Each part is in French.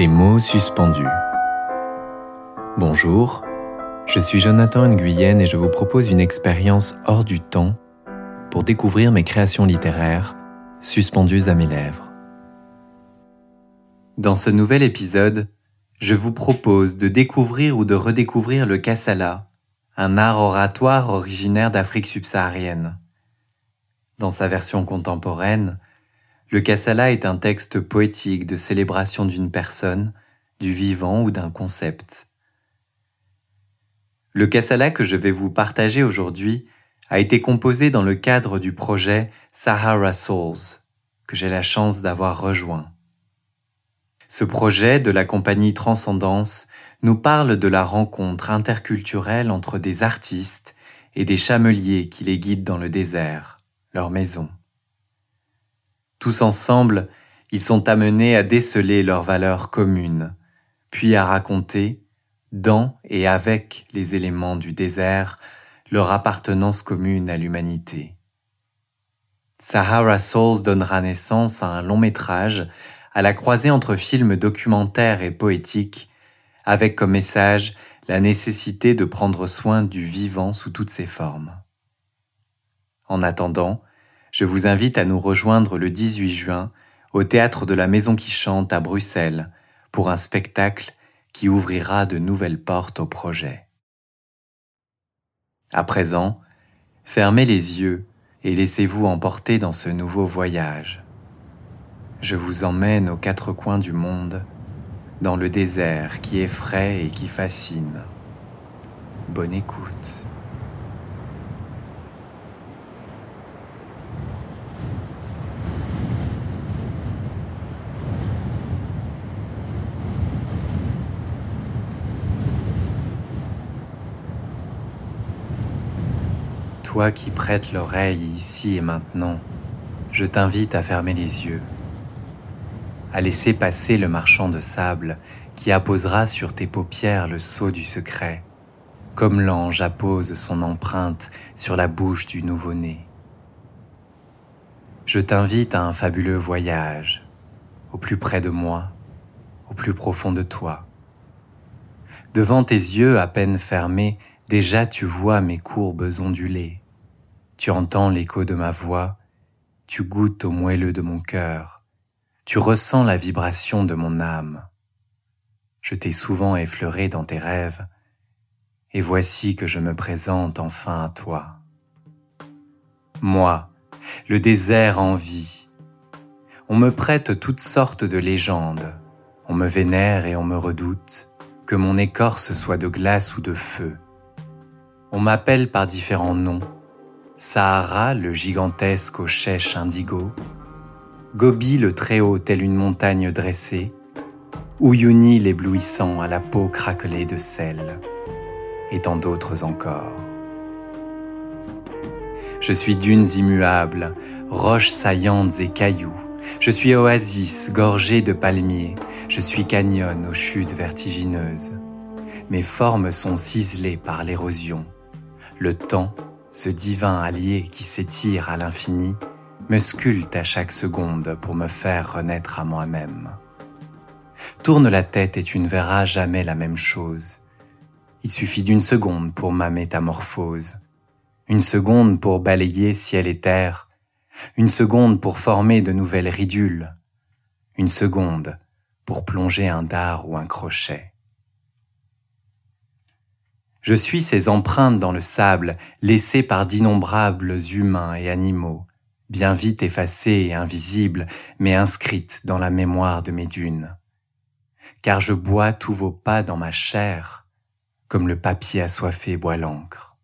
Des mots suspendus. Bonjour, je suis Jonathan Nguyen et je vous propose une expérience hors du temps pour découvrir mes créations littéraires suspendues à mes lèvres. Dans ce nouvel épisode, je vous propose de découvrir ou de redécouvrir le kassala, un art oratoire originaire d'Afrique subsaharienne. Dans sa version contemporaine, le Kassala est un texte poétique de célébration d'une personne, du vivant ou d'un concept. Le Kassala que je vais vous partager aujourd'hui a été composé dans le cadre du projet Sahara Souls, que j'ai la chance d'avoir rejoint. Ce projet de la compagnie Transcendance nous parle de la rencontre interculturelle entre des artistes et des chameliers qui les guident dans le désert, leur maison. Tous ensemble, ils sont amenés à déceler leurs valeurs communes, puis à raconter, dans et avec les éléments du désert, leur appartenance commune à l'humanité. Sahara Souls donnera naissance à un long métrage à la croisée entre films documentaires et poétiques, avec comme message la nécessité de prendre soin du vivant sous toutes ses formes. En attendant, je vous invite à nous rejoindre le 18 juin au théâtre de la Maison qui chante à Bruxelles pour un spectacle qui ouvrira de nouvelles portes au projet. À présent, fermez les yeux et laissez-vous emporter dans ce nouveau voyage. Je vous emmène aux quatre coins du monde, dans le désert qui effraie et qui fascine. Bonne écoute. Toi qui prêtes l'oreille ici et maintenant, je t'invite à fermer les yeux, à laisser passer le marchand de sable qui apposera sur tes paupières le sceau du secret, comme l'ange appose son empreinte sur la bouche du nouveau-né. Je t'invite à un fabuleux voyage, au plus près de moi, au plus profond de toi. Devant tes yeux à peine fermés, déjà tu vois mes courbes ondulées tu entends l'écho de ma voix, tu goûtes au moelleux de mon cœur, tu ressens la vibration de mon âme. Je t'ai souvent effleuré dans tes rêves, et voici que je me présente enfin à toi. Moi, le désert en vie. On me prête toutes sortes de légendes, on me vénère et on me redoute, que mon écorce soit de glace ou de feu. On m'appelle par différents noms, Sahara le gigantesque aux chèches indigo, Gobi le très-haut tel une montagne dressée, Uyuni l'éblouissant à la peau craquelée de sel, et tant d'autres encore. Je suis dunes immuables, roches saillantes et cailloux, je suis oasis gorgée de palmiers, je suis canyon aux chutes vertigineuses. Mes formes sont ciselées par l'érosion. Le temps ce divin allié qui s'étire à l'infini, me sculpte à chaque seconde pour me faire renaître à moi-même. Tourne la tête et tu ne verras jamais la même chose. Il suffit d'une seconde pour ma métamorphose, une seconde pour balayer ciel et terre, une seconde pour former de nouvelles ridules, une seconde pour plonger un dard ou un crochet. Je suis ces empreintes dans le sable laissées par d'innombrables humains et animaux, bien vite effacées et invisibles, mais inscrites dans la mémoire de mes dunes. Car je bois tous vos pas dans ma chair, comme le papier assoiffé boit l'encre.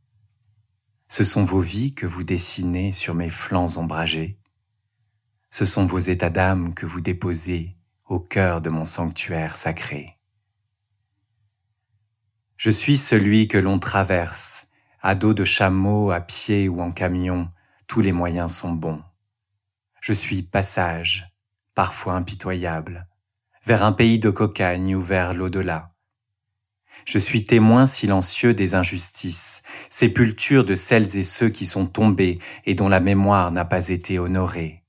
Ce sont vos vies que vous dessinez sur mes flancs ombragés. Ce sont vos états d'âme que vous déposez au cœur de mon sanctuaire sacré. Je suis celui que l'on traverse, à dos de chameau, à pied ou en camion, tous les moyens sont bons. Je suis passage, parfois impitoyable, vers un pays de cocagne ou vers l'au-delà. Je suis témoin silencieux des injustices, sépulture de celles et ceux qui sont tombés et dont la mémoire n'a pas été honorée.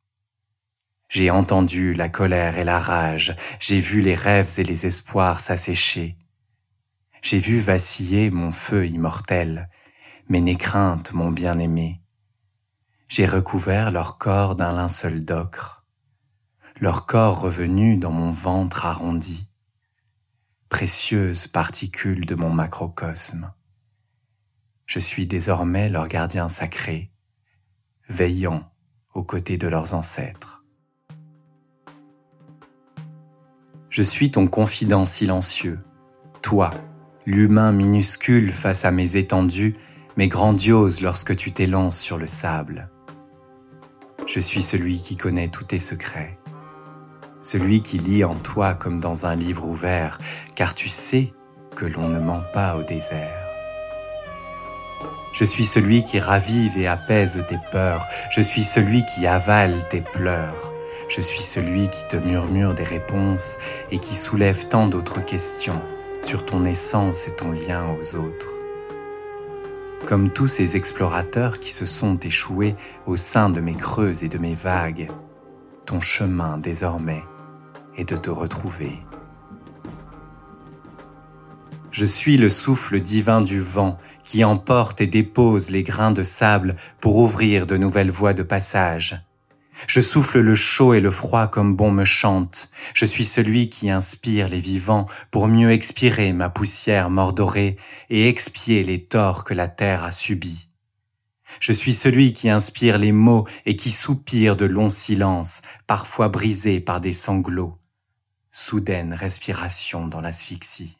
J'ai entendu la colère et la rage, j'ai vu les rêves et les espoirs s'assécher. J'ai vu vaciller mon feu immortel, mes nécraintes mon bien-aimé. J'ai recouvert leur corps d'un linceul d'ocre, leur corps revenu dans mon ventre arrondi, précieuses particules de mon macrocosme. Je suis désormais leur gardien sacré, veillant aux côtés de leurs ancêtres. Je suis ton confident silencieux, toi, l'humain minuscule face à mes étendues, mais grandiose lorsque tu t'élances sur le sable. Je suis celui qui connaît tous tes secrets, celui qui lit en toi comme dans un livre ouvert, car tu sais que l'on ne ment pas au désert. Je suis celui qui ravive et apaise tes peurs, je suis celui qui avale tes pleurs, je suis celui qui te murmure des réponses et qui soulève tant d'autres questions sur ton essence et ton lien aux autres comme tous ces explorateurs qui se sont échoués au sein de mes creux et de mes vagues, ton chemin désormais est de te retrouver. Je suis le souffle divin du vent qui emporte et dépose les grains de sable pour ouvrir de nouvelles voies de passage. Je souffle le chaud et le froid comme bon me chante. Je suis celui qui inspire les vivants pour mieux expirer ma poussière mordorée et expier les torts que la terre a subis. Je suis celui qui inspire les mots et qui soupire de longs silences, parfois brisés par des sanglots. Soudaine respiration dans l'asphyxie.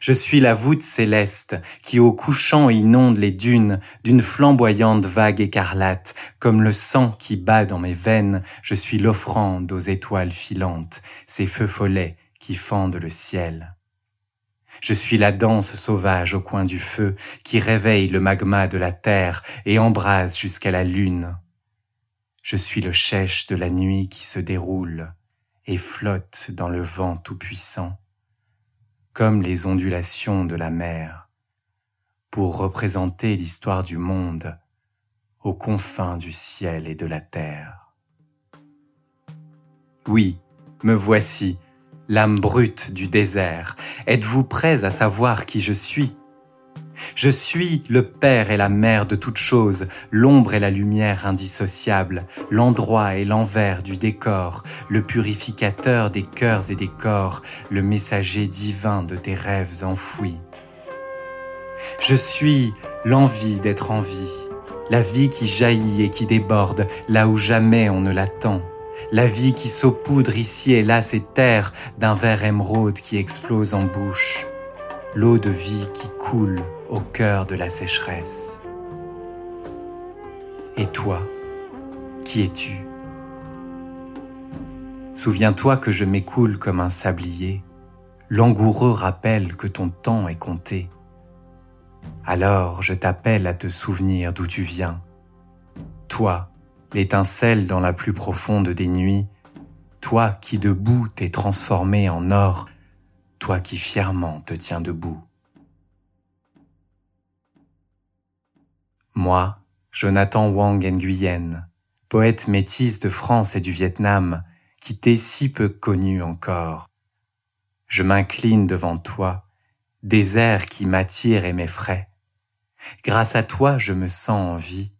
Je suis la voûte céleste qui au couchant inonde les dunes d'une flamboyante vague écarlate, comme le sang qui bat dans mes veines, je suis l'offrande aux étoiles filantes, ces feux follets qui fendent le ciel. Je suis la danse sauvage au coin du feu qui réveille le magma de la terre et embrase jusqu'à la lune. Je suis le chèche de la nuit qui se déroule et flotte dans le vent tout-puissant comme les ondulations de la mer, pour représenter l'histoire du monde aux confins du ciel et de la terre. Oui, me voici, l'âme brute du désert. Êtes-vous prêts à savoir qui je suis? Je suis le Père et la Mère de toutes choses, l'ombre et la lumière indissociables, l'endroit et l'envers du décor, le purificateur des cœurs et des corps, le messager divin de tes rêves enfouis. Je suis l'envie d'être en vie, la vie qui jaillit et qui déborde là où jamais on ne l'attend, la vie qui saupoudre ici et là ces terres d'un verre émeraude qui explose en bouche, l'eau de vie qui coule au cœur de la sécheresse. Et toi, qui es-tu? Souviens-toi que je m'écoule comme un sablier, langoureux rappel que ton temps est compté. Alors je t'appelle à te souvenir d'où tu viens. Toi, l'étincelle dans la plus profonde des nuits, toi qui debout t'es transformé en or, toi qui fièrement te tiens debout. Moi, Jonathan Wang Nguyen, poète métis de France et du Vietnam, qui t'es si peu connu encore. Je m'incline devant toi, désert qui m'attire et m'effraie. Grâce à toi, je me sens en vie.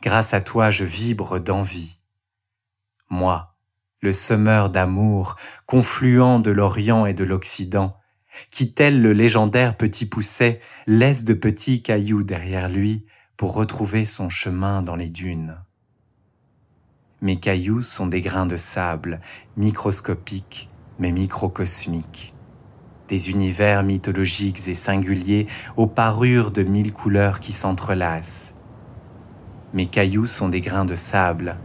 Grâce à toi, je vibre d'envie. Moi, le semeur d'amour, confluent de l'Orient et de l'Occident, qui tel le légendaire petit pousset laisse de petits cailloux derrière lui pour retrouver son chemin dans les dunes. Mes cailloux sont des grains de sable, microscopiques mais microcosmiques, des univers mythologiques et singuliers aux parures de mille couleurs qui s'entrelacent. Mes cailloux sont des grains de sable.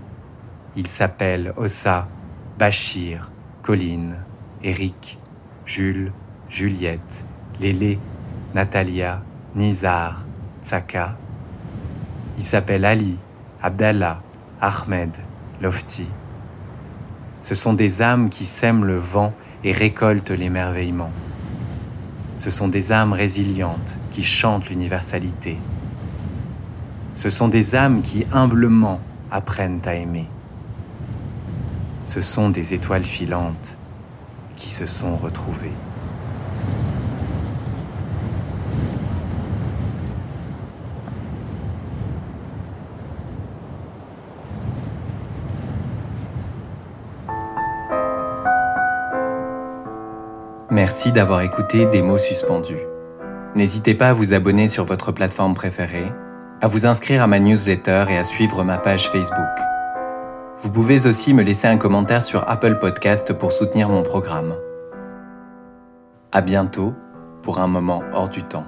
Ils s'appellent Ossa, Bachir, Colline, Eric, Jules, Juliette, Lélé, Natalia, Nizar, Tsaka, il s'appelle Ali, Abdallah, Ahmed, Lofti. Ce sont des âmes qui sèment le vent et récoltent l'émerveillement. Ce sont des âmes résilientes qui chantent l'universalité. Ce sont des âmes qui humblement apprennent à aimer. Ce sont des étoiles filantes qui se sont retrouvées. Merci d'avoir écouté Des mots suspendus. N'hésitez pas à vous abonner sur votre plateforme préférée, à vous inscrire à ma newsletter et à suivre ma page Facebook. Vous pouvez aussi me laisser un commentaire sur Apple Podcast pour soutenir mon programme. À bientôt pour un moment hors du temps.